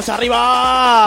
¡Vamos arriba!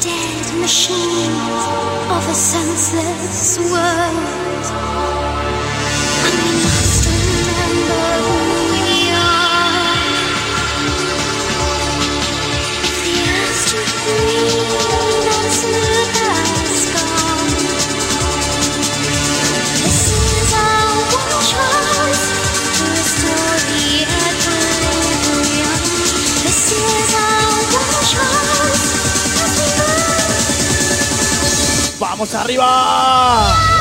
dead machines of a senseless world. ¡Vamos arriba!